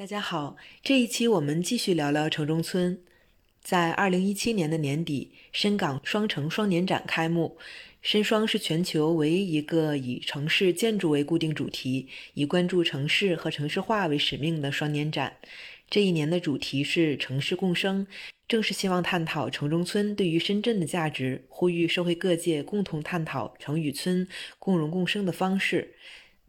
大家好，这一期我们继续聊聊城中村。在二零一七年的年底，深港双城双年展开幕。深双是全球唯一一个以城市建筑为固定主题、以关注城市和城市化为使命的双年展。这一年的主题是“城市共生”，正是希望探讨城中村对于深圳的价值，呼吁社会各界共同探讨城与村共荣共生的方式。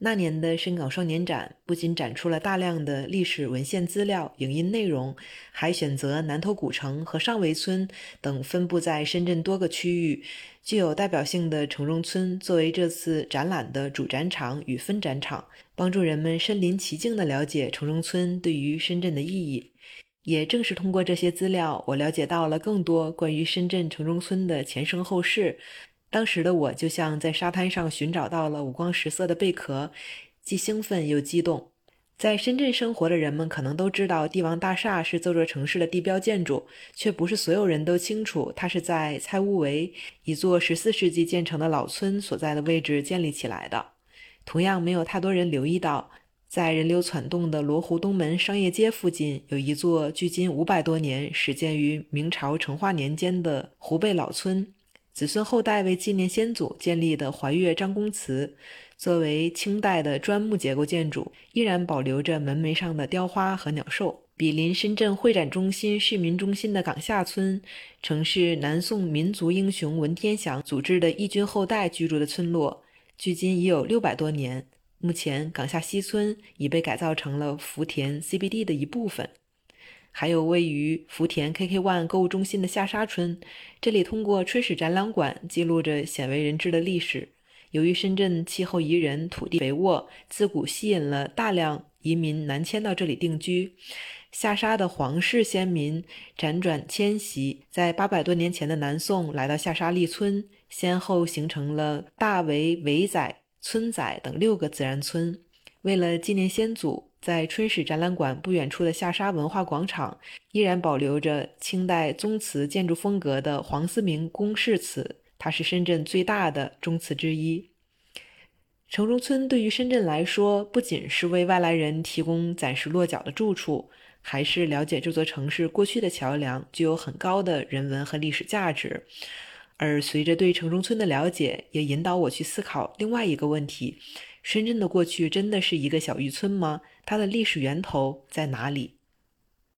那年的深港双年展不仅展出了大量的历史文献资料、影音内容，还选择南头古城和上围村等分布在深圳多个区域具有代表性的城中村作为这次展览的主展场与分展场，帮助人们身临其境地了解城中村对于深圳的意义。也正是通过这些资料，我了解到了更多关于深圳城中村的前生后世。当时的我就像在沙滩上寻找到了五光十色的贝壳，既兴奋又激动。在深圳生活的人们可能都知道，帝王大厦是这座城市的地标建筑，却不是所有人都清楚它是在蔡屋围一座十四世纪建成的老村所在的位置建立起来的。同样，没有太多人留意到，在人流攒动的罗湖东门商业街附近，有一座距今五百多年、始建于明朝成化年间的湖贝老村。子孙后代为纪念先祖建立的怀岳张公祠，作为清代的砖木结构建筑，依然保留着门楣上的雕花和鸟兽。毗邻深圳会展中心、市民中心的岗下村，曾是南宋民族英雄文天祥组织的义军后代居住的村落，距今已有六百多年。目前，岗下西村已被改造成了福田 CBD 的一部分。还有位于福田 KK One 购物中心的下沙村，这里通过春史展览馆记录着鲜为人知的历史。由于深圳气候宜人、土地肥沃，自古吸引了大量移民南迁到这里定居。下沙的黄氏先民辗转迁徙，在八百多年前的南宋来到下沙立村，先后形成了大围、围仔、村仔等六个自然村。为了纪念先祖。在春史展览馆不远处的下沙文化广场，依然保留着清代宗祠建筑风格的黄思明公室祠，它是深圳最大的宗祠之一。城中村对于深圳来说，不仅是为外来人提供暂时落脚的住处，还是了解这座城市过去的桥梁，具有很高的人文和历史价值。而随着对城中村的了解，也引导我去思考另外一个问题。深圳的过去真的是一个小渔村吗？它的历史源头在哪里？